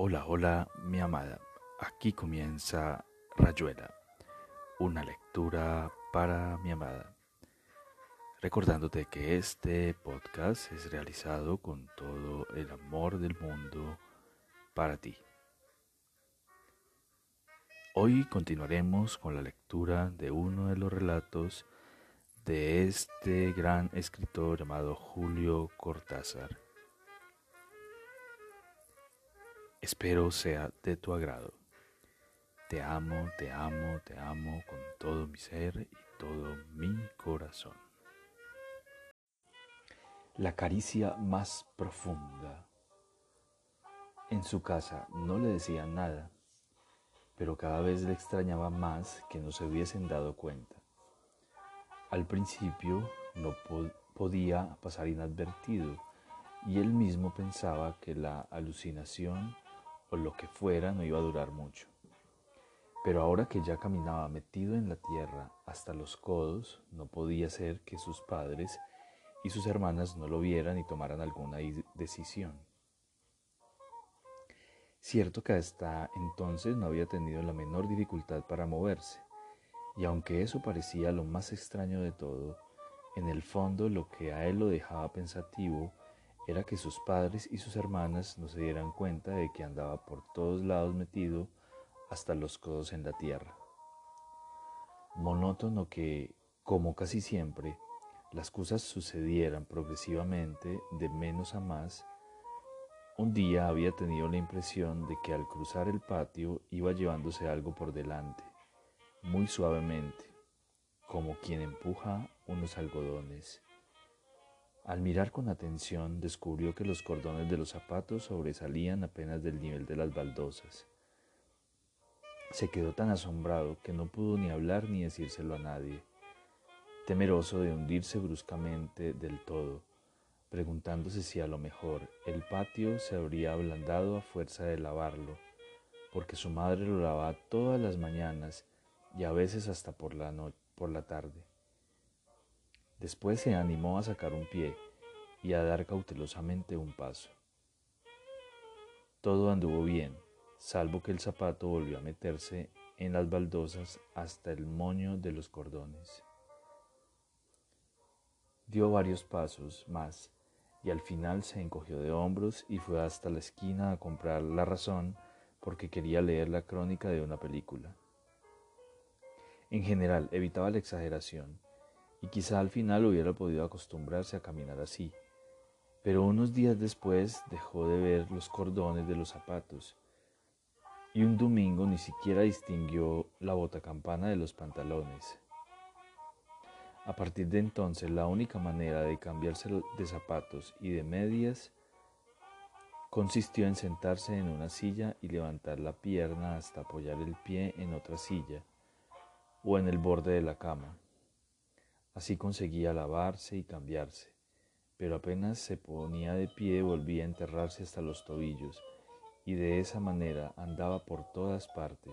Hola, hola, mi amada. Aquí comienza Rayuela, una lectura para mi amada. Recordándote que este podcast es realizado con todo el amor del mundo para ti. Hoy continuaremos con la lectura de uno de los relatos de este gran escritor llamado Julio Cortázar. Espero sea de tu agrado. Te amo, te amo, te amo con todo mi ser y todo mi corazón. La caricia más profunda. En su casa no le decían nada, pero cada vez le extrañaba más que no se hubiesen dado cuenta. Al principio no podía pasar inadvertido y él mismo pensaba que la alucinación o lo que fuera no iba a durar mucho. Pero ahora que ya caminaba metido en la tierra hasta los codos, no podía ser que sus padres y sus hermanas no lo vieran y tomaran alguna decisión. Cierto que hasta entonces no había tenido la menor dificultad para moverse, y aunque eso parecía lo más extraño de todo, en el fondo lo que a él lo dejaba pensativo era que sus padres y sus hermanas no se dieran cuenta de que andaba por todos lados metido hasta los codos en la tierra. Monótono que, como casi siempre, las cosas sucedieran progresivamente de menos a más, un día había tenido la impresión de que al cruzar el patio iba llevándose algo por delante, muy suavemente, como quien empuja unos algodones. Al mirar con atención descubrió que los cordones de los zapatos sobresalían apenas del nivel de las baldosas. Se quedó tan asombrado que no pudo ni hablar ni decírselo a nadie, temeroso de hundirse bruscamente del todo, preguntándose si a lo mejor el patio se habría ablandado a fuerza de lavarlo, porque su madre lo lavaba todas las mañanas y a veces hasta por la, por la tarde. Después se animó a sacar un pie y a dar cautelosamente un paso. Todo anduvo bien, salvo que el zapato volvió a meterse en las baldosas hasta el moño de los cordones. Dio varios pasos más y al final se encogió de hombros y fue hasta la esquina a comprar La Razón porque quería leer la crónica de una película. En general evitaba la exageración y quizá al final hubiera podido acostumbrarse a caminar así. Pero unos días después dejó de ver los cordones de los zapatos y un domingo ni siquiera distinguió la botacampana de los pantalones. A partir de entonces la única manera de cambiarse de zapatos y de medias consistió en sentarse en una silla y levantar la pierna hasta apoyar el pie en otra silla o en el borde de la cama. Así conseguía lavarse y cambiarse, pero apenas se ponía de pie volvía a enterrarse hasta los tobillos, y de esa manera andaba por todas partes,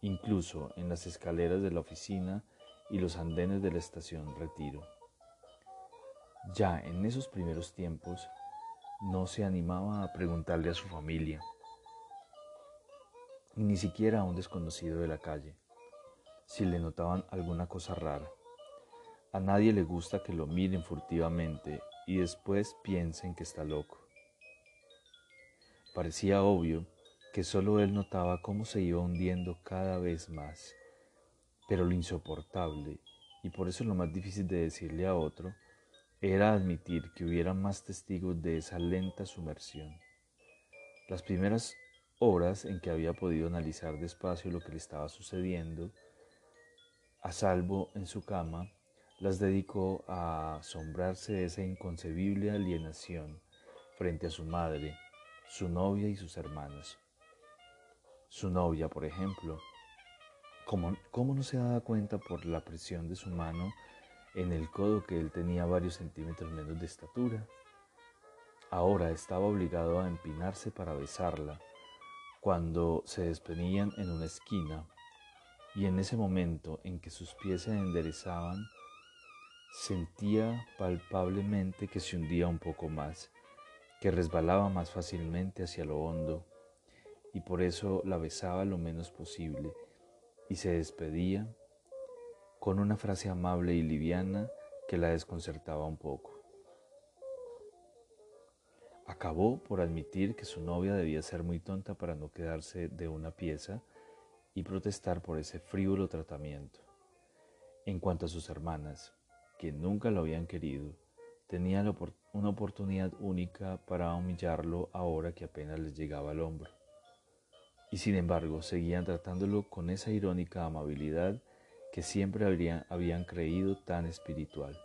incluso en las escaleras de la oficina y los andenes de la estación Retiro. Ya en esos primeros tiempos no se animaba a preguntarle a su familia, ni siquiera a un desconocido de la calle, si le notaban alguna cosa rara. A nadie le gusta que lo miren furtivamente y después piensen que está loco. Parecía obvio que solo él notaba cómo se iba hundiendo cada vez más, pero lo insoportable, y por eso lo más difícil de decirle a otro, era admitir que hubiera más testigos de esa lenta sumersión. Las primeras horas en que había podido analizar despacio lo que le estaba sucediendo, a salvo en su cama, las dedicó a asombrarse de esa inconcebible alienación frente a su madre, su novia y sus hermanos. Su novia, por ejemplo, ¿cómo, ¿cómo, no se daba cuenta por la presión de su mano en el codo que él tenía varios centímetros menos de estatura? Ahora estaba obligado a empinarse para besarla cuando se despeñían en una esquina y en ese momento en que sus pies se enderezaban, Sentía palpablemente que se hundía un poco más, que resbalaba más fácilmente hacia lo hondo y por eso la besaba lo menos posible y se despedía con una frase amable y liviana que la desconcertaba un poco. Acabó por admitir que su novia debía ser muy tonta para no quedarse de una pieza y protestar por ese frívolo tratamiento. En cuanto a sus hermanas, que nunca lo habían querido, tenía una oportunidad única para humillarlo ahora que apenas les llegaba al hombro. Y sin embargo seguían tratándolo con esa irónica amabilidad que siempre habían creído tan espiritual.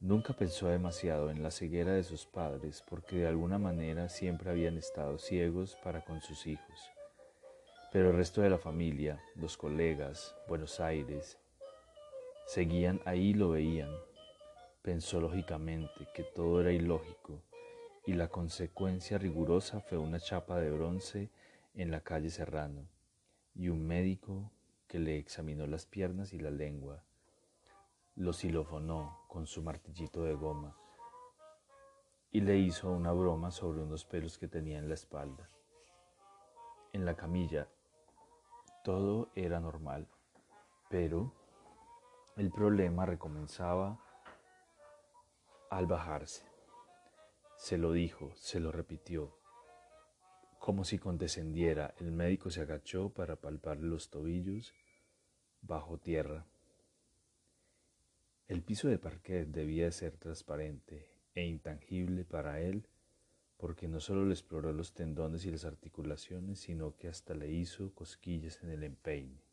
Nunca pensó demasiado en la ceguera de sus padres porque de alguna manera siempre habían estado ciegos para con sus hijos. Pero el resto de la familia, los colegas, Buenos Aires, seguían ahí y lo veían. Pensó lógicamente que todo era ilógico y la consecuencia rigurosa fue una chapa de bronce en la calle Serrano y un médico que le examinó las piernas y la lengua, lo silofonó con su martillito de goma y le hizo una broma sobre unos pelos que tenía en la espalda. En la camilla todo era normal, pero el problema recomenzaba al bajarse. Se lo dijo, se lo repitió. Como si condescendiera, el médico se agachó para palpar los tobillos bajo tierra. El piso de parquet debía ser transparente e intangible para él porque no solo le exploró los tendones y las articulaciones, sino que hasta le hizo cosquillas en el empeine.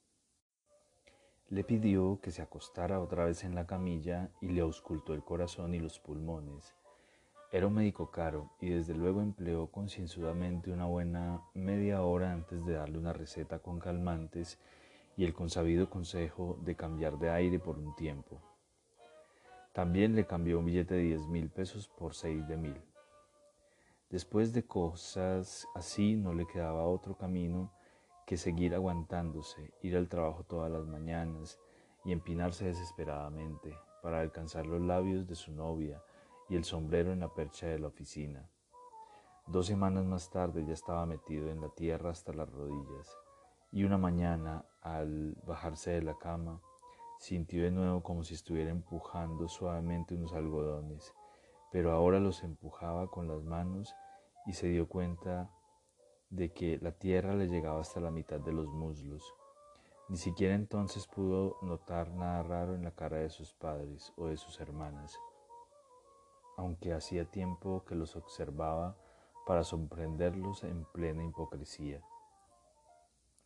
Le pidió que se acostara otra vez en la camilla y le auscultó el corazón y los pulmones. Era un médico caro y desde luego empleó concienzudamente una buena media hora antes de darle una receta con calmantes y el consabido consejo de cambiar de aire por un tiempo. También le cambió un billete de diez mil pesos por seis de mil. Después de cosas así no le quedaba otro camino que seguir aguantándose, ir al trabajo todas las mañanas y empinarse desesperadamente para alcanzar los labios de su novia y el sombrero en la percha de la oficina. Dos semanas más tarde ya estaba metido en la tierra hasta las rodillas y una mañana, al bajarse de la cama, sintió de nuevo como si estuviera empujando suavemente unos algodones, pero ahora los empujaba con las manos y se dio cuenta de que la tierra le llegaba hasta la mitad de los muslos. Ni siquiera entonces pudo notar nada raro en la cara de sus padres o de sus hermanas, aunque hacía tiempo que los observaba para sorprenderlos en plena hipocresía.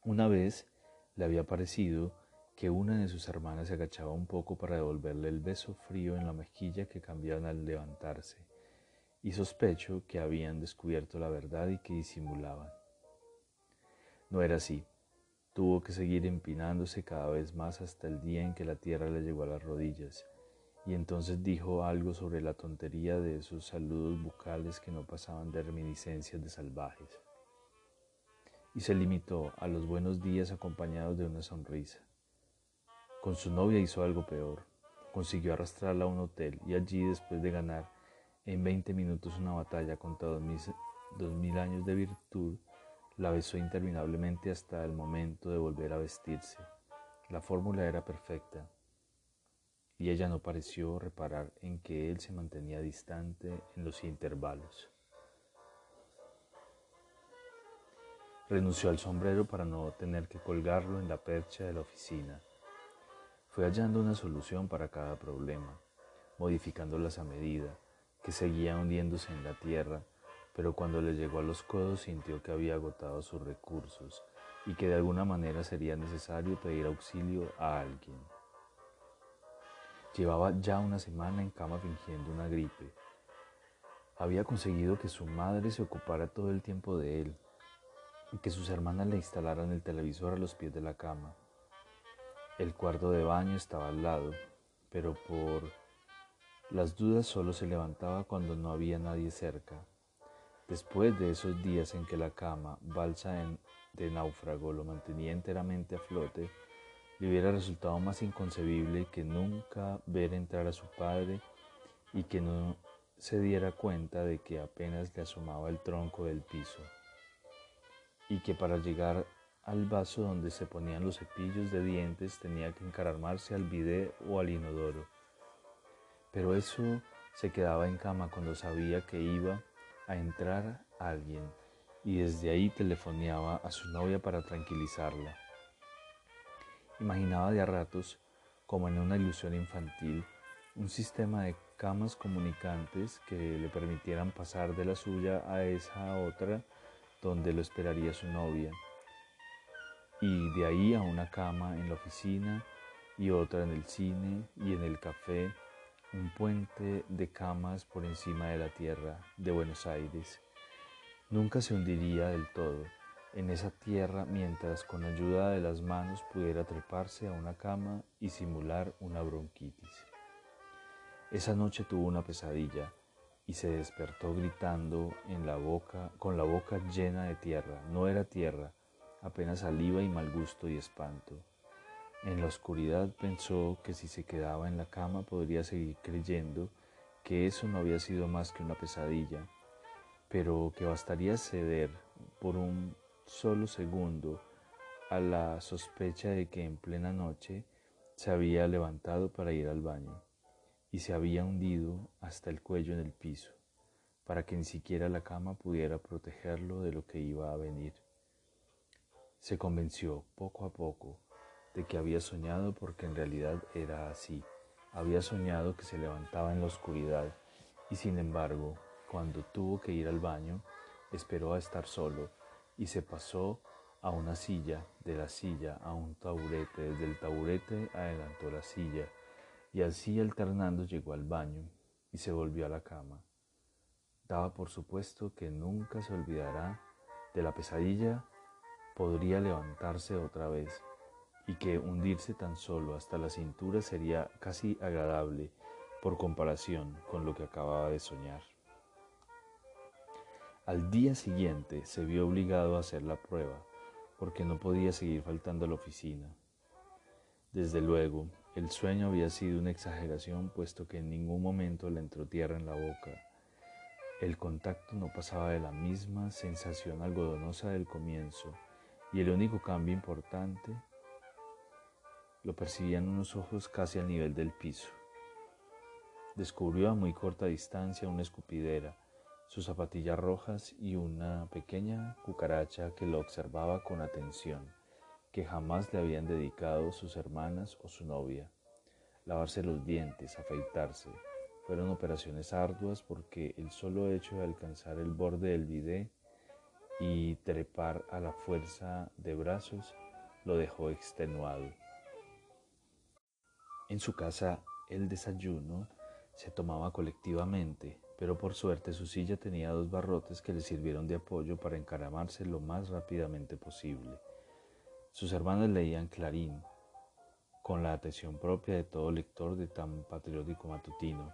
Una vez le había parecido que una de sus hermanas se agachaba un poco para devolverle el beso frío en la mejilla que cambiaban al levantarse, y sospecho que habían descubierto la verdad y que disimulaban. No era así. Tuvo que seguir empinándose cada vez más hasta el día en que la tierra le llegó a las rodillas, y entonces dijo algo sobre la tontería de esos saludos bucales que no pasaban de reminiscencias de salvajes y se limitó a los buenos días acompañados de una sonrisa. Con su novia hizo algo peor. Consiguió arrastrarla a un hotel y allí, después de ganar en 20 minutos una batalla contra dos mil, años de virtud, la besó interminablemente hasta el momento de volver a vestirse. La fórmula era perfecta y ella no pareció reparar en que él se mantenía distante en los intervalos. Renunció al sombrero para no tener que colgarlo en la percha de la oficina. Fue hallando una solución para cada problema, modificándolas a medida, que seguía hundiéndose en la tierra, pero cuando le llegó a los codos sintió que había agotado sus recursos y que de alguna manera sería necesario pedir auxilio a alguien. Llevaba ya una semana en cama fingiendo una gripe. Había conseguido que su madre se ocupara todo el tiempo de él que sus hermanas le instalaran el televisor a los pies de la cama. El cuarto de baño estaba al lado, pero por las dudas solo se levantaba cuando no había nadie cerca. Después de esos días en que la cama, balsa de náufrago, lo mantenía enteramente a flote, le hubiera resultado más inconcebible que nunca ver entrar a su padre y que no se diera cuenta de que apenas le asomaba el tronco del piso. y que para llegar al vaso donde se ponían los cepillos de dientes tenía que encaramarse al bidé o al inodoro. Pero eso se quedaba en cama cuando sabía que iba a entrar alguien y desde ahí telefoneaba a su novia para tranquilizarla. Imaginaba de a ratos, como en una ilusión infantil, un sistema de camas comunicantes que le permitieran pasar de la suya a esa otra donde lo esperaría su novia y de ahí a una cama en la oficina y otra en el cine y en el café, un puente de camas por encima de la tierra de Buenos Aires. Nunca se hundiría del todo en esa tierra mientras con ayuda de las manos pudiera treparse a una cama y simular una bronquitis. Esa noche tuvo una pesadilla y se despertó gritando en la boca, con la boca llena de tierra. No era tierra, apenas saliva y mal gusto y espanto. En la oscuridad pensó que si se quedaba en la cama podría seguir creyendo que eso no había sido más que una pesadilla, pero que bastaría ceder por un solo segundo a la sospecha de que en plena noche se había levantado para ir al baño y se había hundido hasta el cuello en el piso, para que ni siquiera la cama pudiera protegerlo de lo que iba a venir. Se convenció poco a poco de que había soñado porque en realidad era así. Había soñado que se levantaba en la oscuridad y sin embargo, cuando tuvo que ir al baño, esperó a estar solo y se pasó a una silla, de la silla a un taburete, desde el taburete adelantó la silla y así alternando llegó al baño y se volvió a la cama. Daba por supuesto que nunca se olvidará de la pesadilla podría levantarse otra vez y que hundirse tan solo hasta la cintura sería casi agradable por comparación con lo que acababa de soñar. Al día siguiente se vio obligado a hacer la prueba porque no podía seguir faltando a la oficina. Desde luego, el sueño había sido una exageración puesto que en ningún momento le entró tierra en la boca. El contacto no pasaba de la misma sensación algodonosa del comienzo y el único cambio importante lo percibían unos ojos casi al nivel del piso. Descubrió a muy corta distancia una escupidera, sus zapatillas rojas y una pequeña cucaracha que lo observaba con atención, que jamás le habían dedicado sus hermanas o su novia. Lavarse los dientes, afeitarse, fueron operaciones arduas porque el solo hecho de alcanzar el borde del bidé y trepar a la fuerza de brazos lo dejó extenuado. En su casa el desayuno se tomaba colectivamente, pero por suerte su silla tenía dos barrotes que le sirvieron de apoyo para encaramarse lo más rápidamente posible. Sus hermanas leían Clarín, con la atención propia de todo lector de tan patriótico matutino,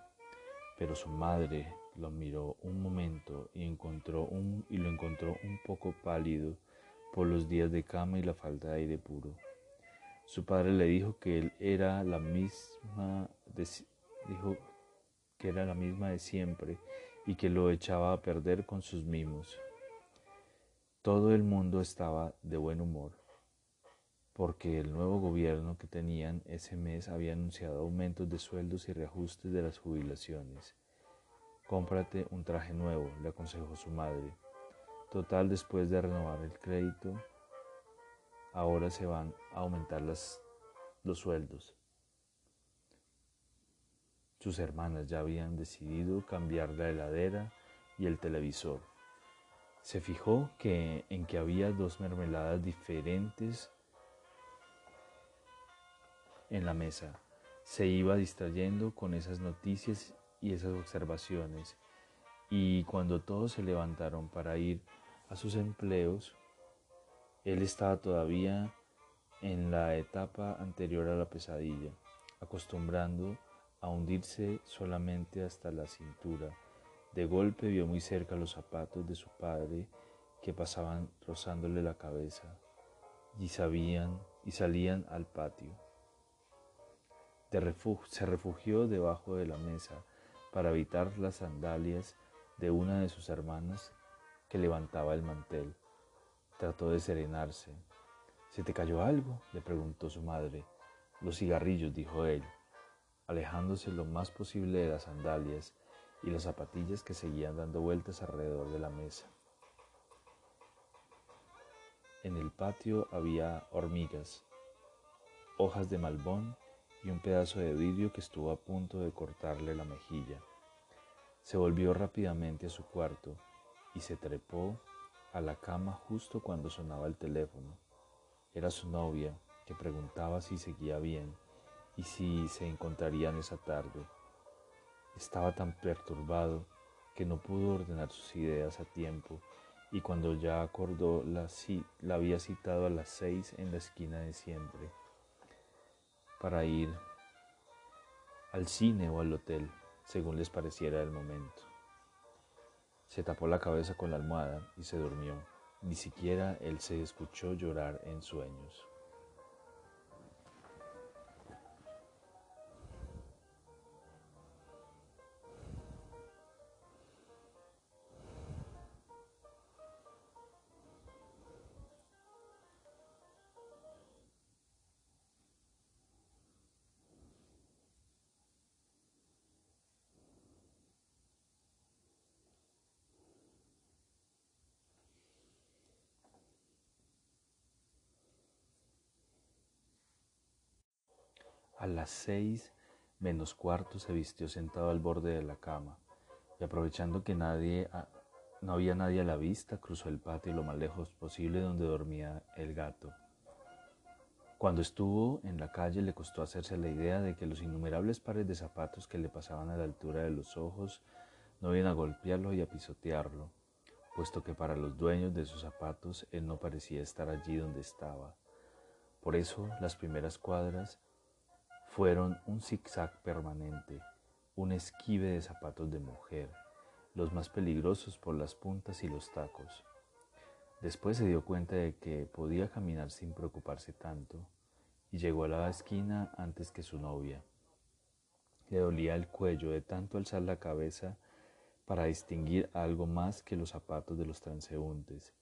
pero su madre, lo miró un momento y, encontró y lo encontró un poco pálido por los días de cama y la falta de aire puro. Su padre le dijo que él era la misma de, dijo que era la misma de siempre y que lo echaba a perder con sus mimos. Todo el mundo estaba de buen humor porque el nuevo gobierno que tenían ese mes había anunciado aumentos de sueldos y reajustes de las jubilaciones. Cómprate un traje nuevo, le aconsejó su madre. Total, después de renovar el crédito, ahora se van a aumentar las, los sueldos. Sus hermanas ya habían decidido cambiar la heladera y el televisor. Se fijó que en que había dos mermeladas diferentes en la mesa. Se iba distrayendo con esas noticias y esas observaciones. Y cuando todos se levantaron para ir a sus empleos, él estaba todavía en la etapa anterior a la pesadilla, acostumbrando a hundirse solamente hasta la cintura. De golpe vio muy cerca los zapatos de su padre que pasaban rozándole la cabeza y sabían y salían al patio. se refugió debajo de la mesa para evitar las sandalias de una de sus hermanas que levantaba el mantel. Trató de serenarse. ¿Se te cayó algo? le preguntó su madre. Los cigarrillos, dijo él, alejándose lo más posible de las sandalias y las zapatillas que seguían dando vueltas alrededor de la mesa. En el patio había hormigas, hojas de malbón y un pedazo de vidrio que estuvo a punto de cortarle la mejilla. Se volvió rápidamente a su cuarto y se trepó a la cama justo cuando sonaba el teléfono. Era su novia que preguntaba si seguía bien y si se encontrarían esa tarde. Estaba tan perturbado que no pudo ordenar sus ideas a tiempo y cuando ya acordó la, la había citado a las seis en la esquina de siempre para ir al cine o al hotel, según les pareciera el momento. Se tapó la cabeza con la almohada y se durmió. Ni siquiera él se escuchó llorar en sueños. A las seis menos cuarto se vistió sentado al borde de la cama y aprovechando que nadie no había nadie a la vista, cruzó el patio lo más lejos posible donde dormía el gato. Cuando estuvo en la calle le costó hacerse la idea de que los innumerables pares de zapatos que le pasaban a la altura de los ojos no iban a golpearlo y a pisotearlo, puesto que para los dueños de sus zapatos él no parecía estar allí donde estaba. Por eso las primeras cuadras fueron un zigzag permanente, un esquive de zapatos de mujer, los más peligrosos por las puntas y los tacos. Después se dio cuenta de que podía caminar sin preocuparse tanto y llegó a la esquina antes que su novia. Le dolía el cuello de tanto alzar la cabeza para distinguir algo más que los zapatos de los transeúntes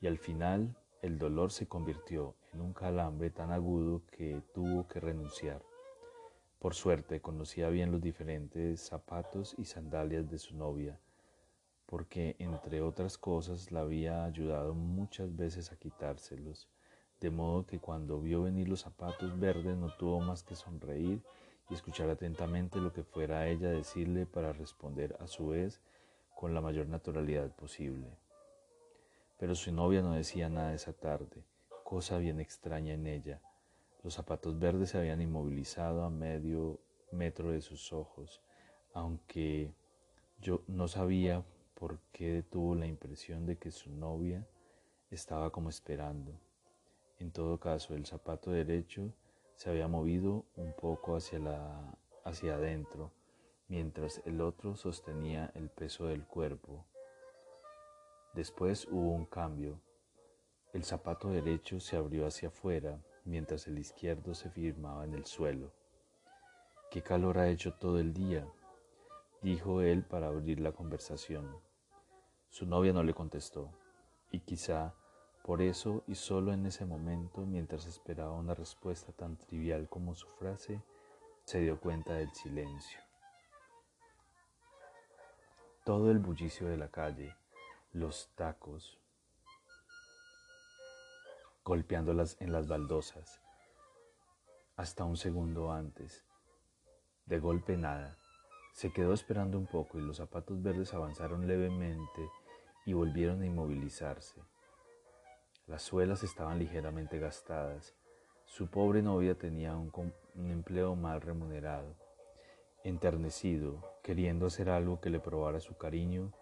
y al final el dolor se convirtió en un calambre tan agudo que tuvo que renunciar. Por suerte conocía bien los diferentes zapatos y sandalias de su novia, porque entre otras cosas la había ayudado muchas veces a quitárselos, de modo que cuando vio venir los zapatos verdes no tuvo más que sonreír y escuchar atentamente lo que fuera ella decirle para responder a su vez con la mayor naturalidad posible. Pero su novia no decía nada esa tarde, cosa bien extraña en ella, los zapatos verdes se habían inmovilizado a medio metro de sus ojos, aunque yo no sabía por qué tuvo la impresión de que su novia estaba como esperando. En todo caso, el zapato derecho se había movido un poco hacia, la, hacia adentro, mientras el otro sostenía el peso del cuerpo. Después hubo un cambio. El zapato derecho se abrió hacia afuera mientras el izquierdo se firmaba en el suelo. ¿Qué calor ha hecho todo el día? dijo él para abrir la conversación. Su novia no le contestó, y quizá por eso y solo en ese momento, mientras esperaba una respuesta tan trivial como su frase, se dio cuenta del silencio. Todo el bullicio de la calle, los tacos, golpeándolas en las baldosas. Hasta un segundo antes. De golpe nada. Se quedó esperando un poco y los zapatos verdes avanzaron levemente y volvieron a inmovilizarse. Las suelas estaban ligeramente gastadas. Su pobre novia tenía un, un, empleo mal remunerado. Enternecido, queriendo hacer algo que le probara su cariño,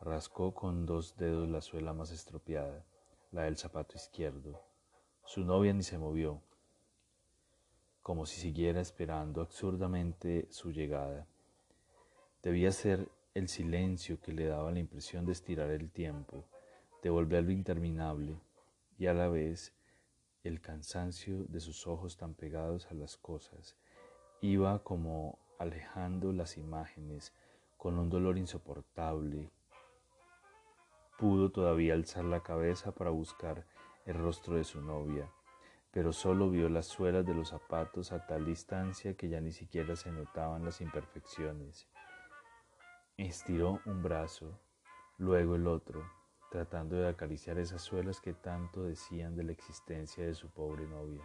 rascó con dos dedos la suela más estropeada, la del zapato izquierdo. Su novia ni se movió, como si siguiera esperando absurdamente su llegada. Debía ser el silencio que le daba la impresión de estirar el tiempo, de volverlo interminable, y a la vez el cansancio de sus ojos tan pegados a las cosas. Iba como alejando las imágenes con un dolor insoportable pudo todavía alzar la cabeza para buscar el rostro de su novia, pero solo vio las suelas de los zapatos a tal distancia que ya ni siquiera se notaban las imperfecciones. Estiró un brazo, luego el otro, tratando de acariciar esas suelas que tanto decían de la existencia de su pobre novia,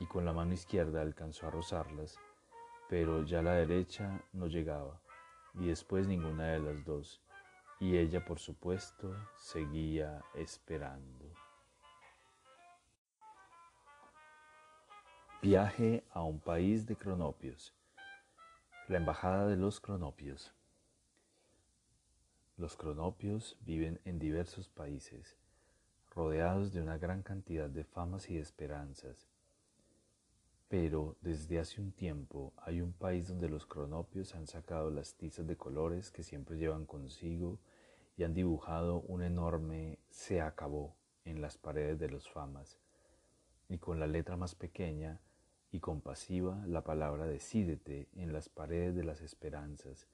y con la mano izquierda alcanzó a rozarlas, pero ya la derecha no llegaba, y después ninguna de las dos, y ella por supuesto seguía esperando. Viaje a un país de cronopios. La embajada de los cronopios. Los cronopios viven en diversos países, rodeados de una gran cantidad de famas y esperanzas. Pero desde hace un tiempo hay un país donde los cronopios han sacado las tizas de colores que siempre llevan consigo y han dibujado un enorme se acabó en las paredes de los famas, y con la letra más pequeña y compasiva la palabra decídete en las paredes de las esperanzas,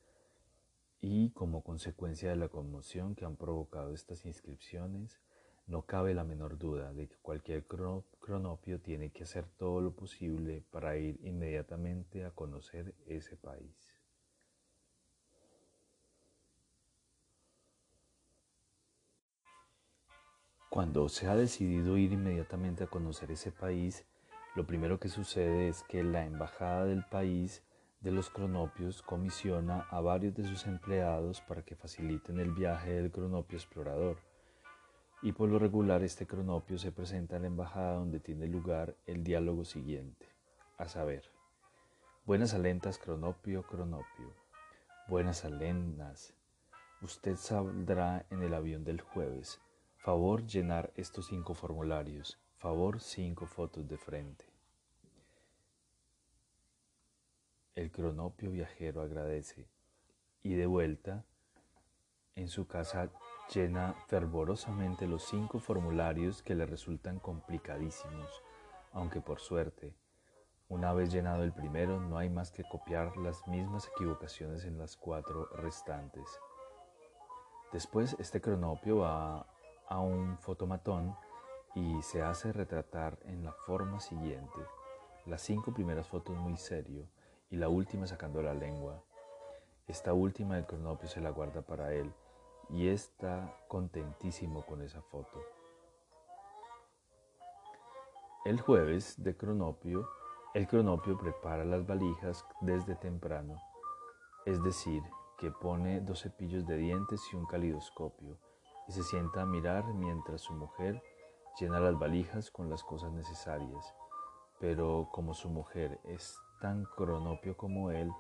y como consecuencia de la conmoción que han provocado estas inscripciones, no cabe la menor duda de que cualquier cronopio tiene que hacer todo lo posible para ir inmediatamente a conocer ese país. Cuando se ha decidido ir inmediatamente a conocer ese país, lo primero que sucede es que la embajada del país de los cronopios comisiona a varios de sus empleados para que faciliten el viaje del cronopio explorador. Y por lo regular este cronopio se presenta en la embajada donde tiene lugar el diálogo siguiente, a saber, buenas alentas cronopio, cronopio, buenas alenas, usted saldrá en el avión del jueves, Favor llenar estos cinco formularios. Favor cinco fotos de frente. El cronopio viajero agradece y de vuelta en su casa llena fervorosamente los cinco formularios que le resultan complicadísimos, aunque por suerte, una vez llenado el primero, no hay más que copiar las mismas equivocaciones en las cuatro restantes. Después este cronopio va a un fotomatón y se hace retratar en la forma siguiente. Las cinco primeras fotos muy serio y la última sacando la lengua. Esta última el cronopio se la guarda para él y está contentísimo con esa foto. El jueves de cronopio, el cronopio prepara las valijas desde temprano, es decir, que pone dos cepillos de dientes y un calidoscopio y se sienta a mirar mientras su mujer llena las valijas con las cosas necesarias. Pero como su mujer es tan cronopio como él,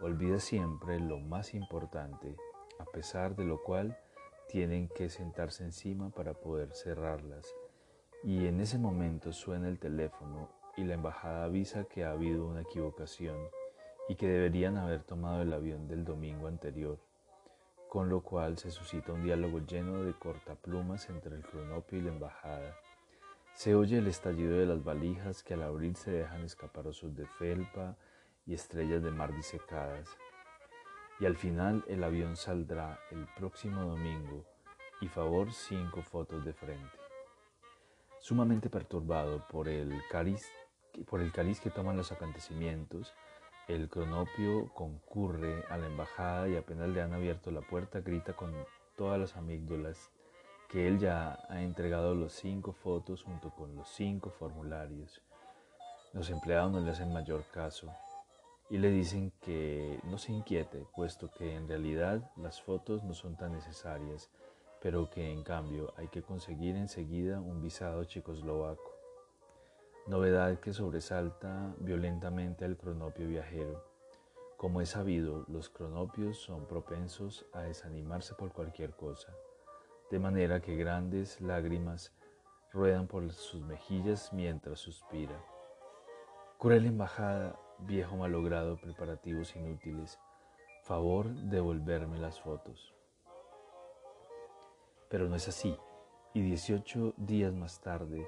olvida siempre lo más importante, a pesar de lo cual tienen que sentarse encima para poder cerrarlas. Y en ese momento suena el teléfono y la embajada avisa que ha habido una equivocación y que deberían haber tomado el avión del domingo anterior con lo cual se suscita un diálogo lleno de cortaplumas entre el cronopio y la embajada. Se oye el estallido de las valijas que al abrir se dejan escaparosos de felpa y estrellas de mar disecadas. Y al final el avión saldrá el próximo domingo y favor cinco fotos de frente. Sumamente perturbado por el cariz, por el cariz que toman los acontecimientos, el cronopio concurre a la embajada y apenas le han abierto la puerta grita con todas las amígdalas que él ya ha entregado los cinco fotos junto con los cinco formularios. Los empleados no le hacen mayor caso y le dicen que no se inquiete, puesto que en realidad las fotos no son tan necesarias, pero que en cambio hay que conseguir enseguida un visado checoslovaco novedad que sobresalta violentamente al cronopio viajero. Como es sabido, los cronopios son propensos a desanimarse por cualquier cosa, de manera que grandes lágrimas ruedan por sus mejillas mientras suspira. Cruel embajada, viejo malogrado, preparativos inútiles, favor devolverme las fotos. Pero no es así, y 18 días más tarde,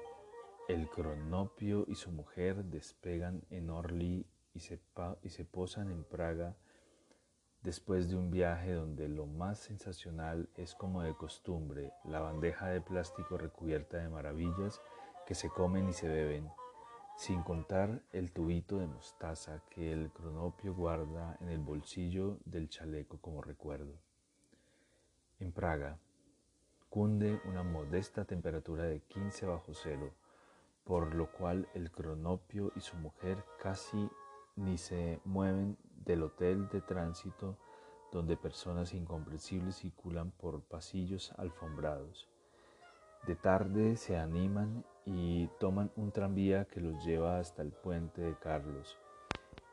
el cronopio y su mujer despegan en Orly y se, y se posan en Praga después de un viaje donde lo más sensacional es como de costumbre la bandeja de plástico recubierta de maravillas que se comen y se beben, sin contar el tubito de mostaza que el cronopio guarda en el bolsillo del chaleco como recuerdo. En Praga cunde una modesta temperatura de 15 bajo cero, por lo cual el cronopio y su mujer casi ni se mueven del hotel de tránsito donde personas incomprensibles circulan por pasillos alfombrados. De tarde se animan y toman un tranvía que los lleva hasta el puente de Carlos.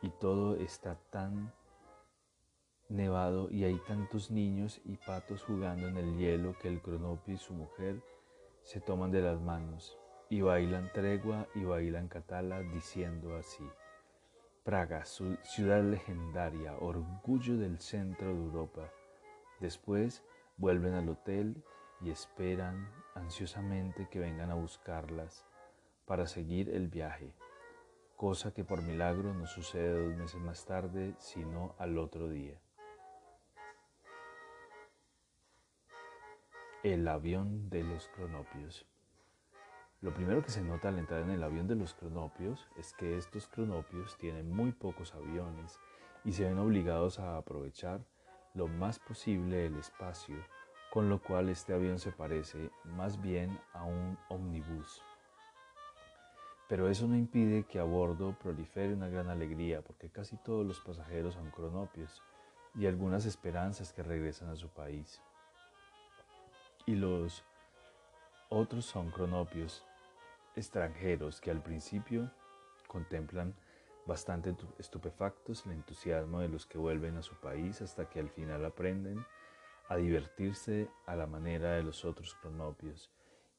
Y todo está tan nevado y hay tantos niños y patos jugando en el hielo que el cronopio y su mujer se toman de las manos y bailan tregua y bailan catala diciendo así. Praga, su ciudad legendaria, orgullo del centro de Europa. Después vuelven al hotel y esperan ansiosamente que vengan a buscarlas para seguir el viaje, cosa que por milagro no sucede dos meses más tarde, sino al otro día. El avión de los cronopios. Lo primero que se nota al entrar en el avión de los cronopios es que estos cronopios tienen muy pocos aviones y se ven obligados a aprovechar lo más posible el espacio, con lo cual este avión se parece más bien a un omnibus. Pero eso no impide que a bordo prolifere una gran alegría porque casi todos los pasajeros son cronopios y algunas esperanzas que regresan a su país. Y los otros son cronopios extranjeros que al principio contemplan bastante estupefactos el entusiasmo de los que vuelven a su país hasta que al final aprenden a divertirse a la manera de los otros cronopios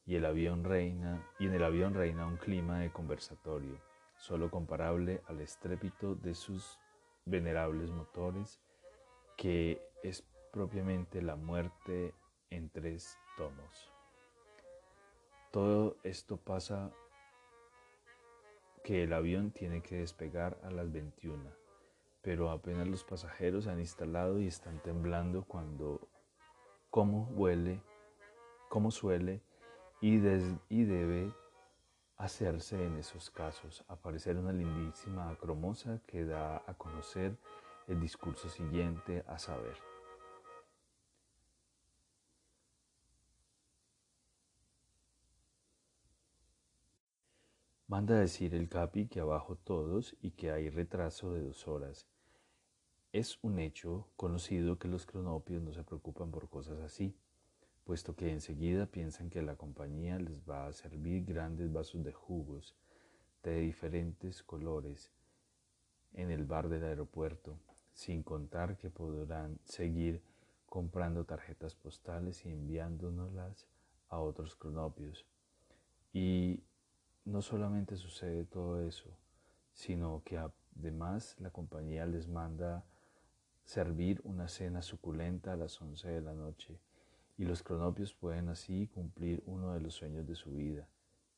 y el avión reina y en el avión reina un clima de conversatorio solo comparable al estrépito de sus venerables motores que es propiamente la muerte en tres tomos. Todo esto pasa que el avión tiene que despegar a las 21, pero apenas los pasajeros han instalado y están temblando cuando, como huele, como suele y, y debe hacerse en esos casos, aparecer una lindísima acromosa que da a conocer el discurso siguiente a saber. Manda decir el capi que abajo todos y que hay retraso de dos horas. Es un hecho conocido que los cronopios no se preocupan por cosas así, puesto que enseguida piensan que la compañía les va a servir grandes vasos de jugos de diferentes colores en el bar del aeropuerto, sin contar que podrán seguir comprando tarjetas postales y enviándonoslas a otros cronopios. Y no solamente sucede todo eso, sino que además la compañía les manda servir una cena suculenta a las 11 de la noche y los cronopios pueden así cumplir uno de los sueños de su vida,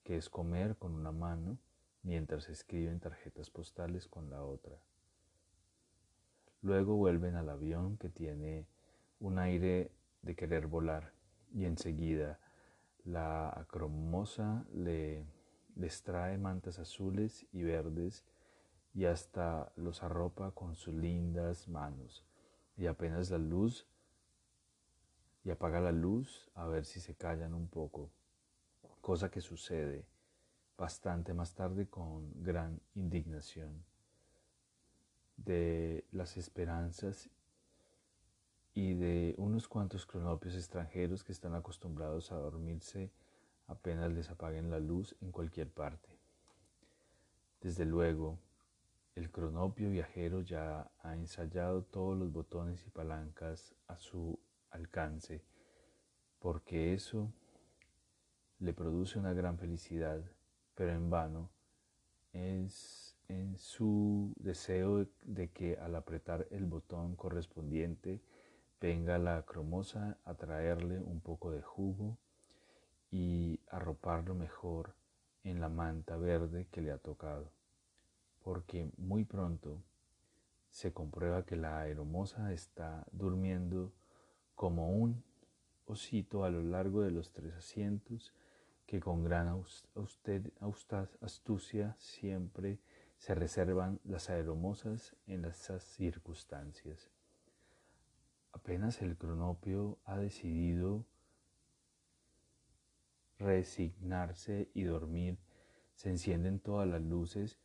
que es comer con una mano mientras escriben tarjetas postales con la otra. Luego vuelven al avión que tiene un aire de querer volar y enseguida la acromosa le les trae mantas azules y verdes y hasta los arropa con sus lindas manos. Y apenas la luz, y apaga la luz a ver si se callan un poco, cosa que sucede bastante más tarde con gran indignación de las esperanzas y de unos cuantos cronopios extranjeros que están acostumbrados a dormirse apenas les apaguen la luz en cualquier parte. Desde luego, el cronopio viajero ya ha ensayado todos los botones y palancas a su alcance, porque eso le produce una gran felicidad, pero en vano es en su deseo de que al apretar el botón correspondiente venga la cromosa a traerle un poco de jugo y arroparlo mejor en la manta verde que le ha tocado, porque muy pronto se comprueba que la aeromoza está durmiendo como un osito a lo largo de los tres asientos que con gran astucia siempre se reservan las aeromosas en esas circunstancias. Apenas el cronopio ha decidido resignarse y dormir, se encienden todas las luces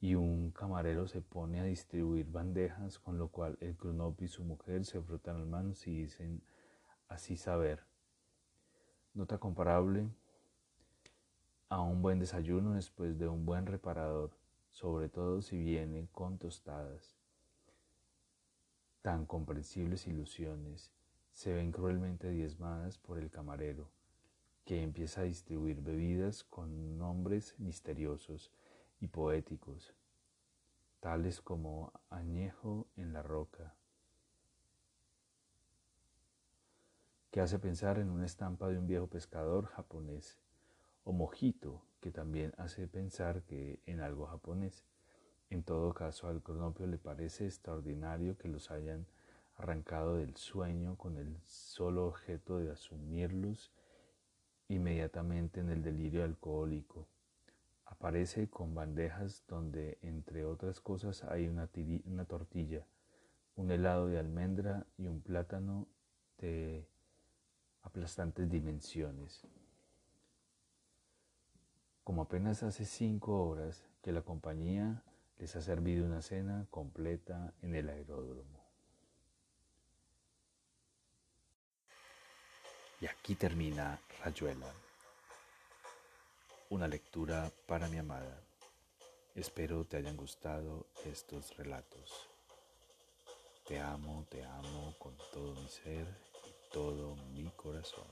y un camarero se pone a distribuir bandejas, con lo cual el cronopio y su mujer se frotan las manos y dicen así saber. Nota comparable a un buen desayuno después de un buen reparador, sobre todo si viene con tostadas. Tan comprensibles ilusiones se ven cruelmente diezmadas por el camarero, que empieza a distribuir bebidas con nombres misteriosos y poéticos, tales como añejo en la roca, que hace pensar en una estampa de un viejo pescador japonés o mojito, que también hace pensar que en algo japonés. En todo caso, al cronopio le parece extraordinario que los hayan arrancado del sueño con el solo objeto de asumirlos inmediatamente en el delirio alcohólico. Aparece con bandejas donde, entre otras cosas, hay una, una tortilla, un helado de almendra y un plátano de aplastantes dimensiones como apenas hace cinco horas que la compañía les ha servido una cena completa en el aeródromo. Y aquí termina Rayuela, una lectura para mi amada. Espero te hayan gustado estos relatos. Te amo, te amo con todo mi ser y todo mi corazón.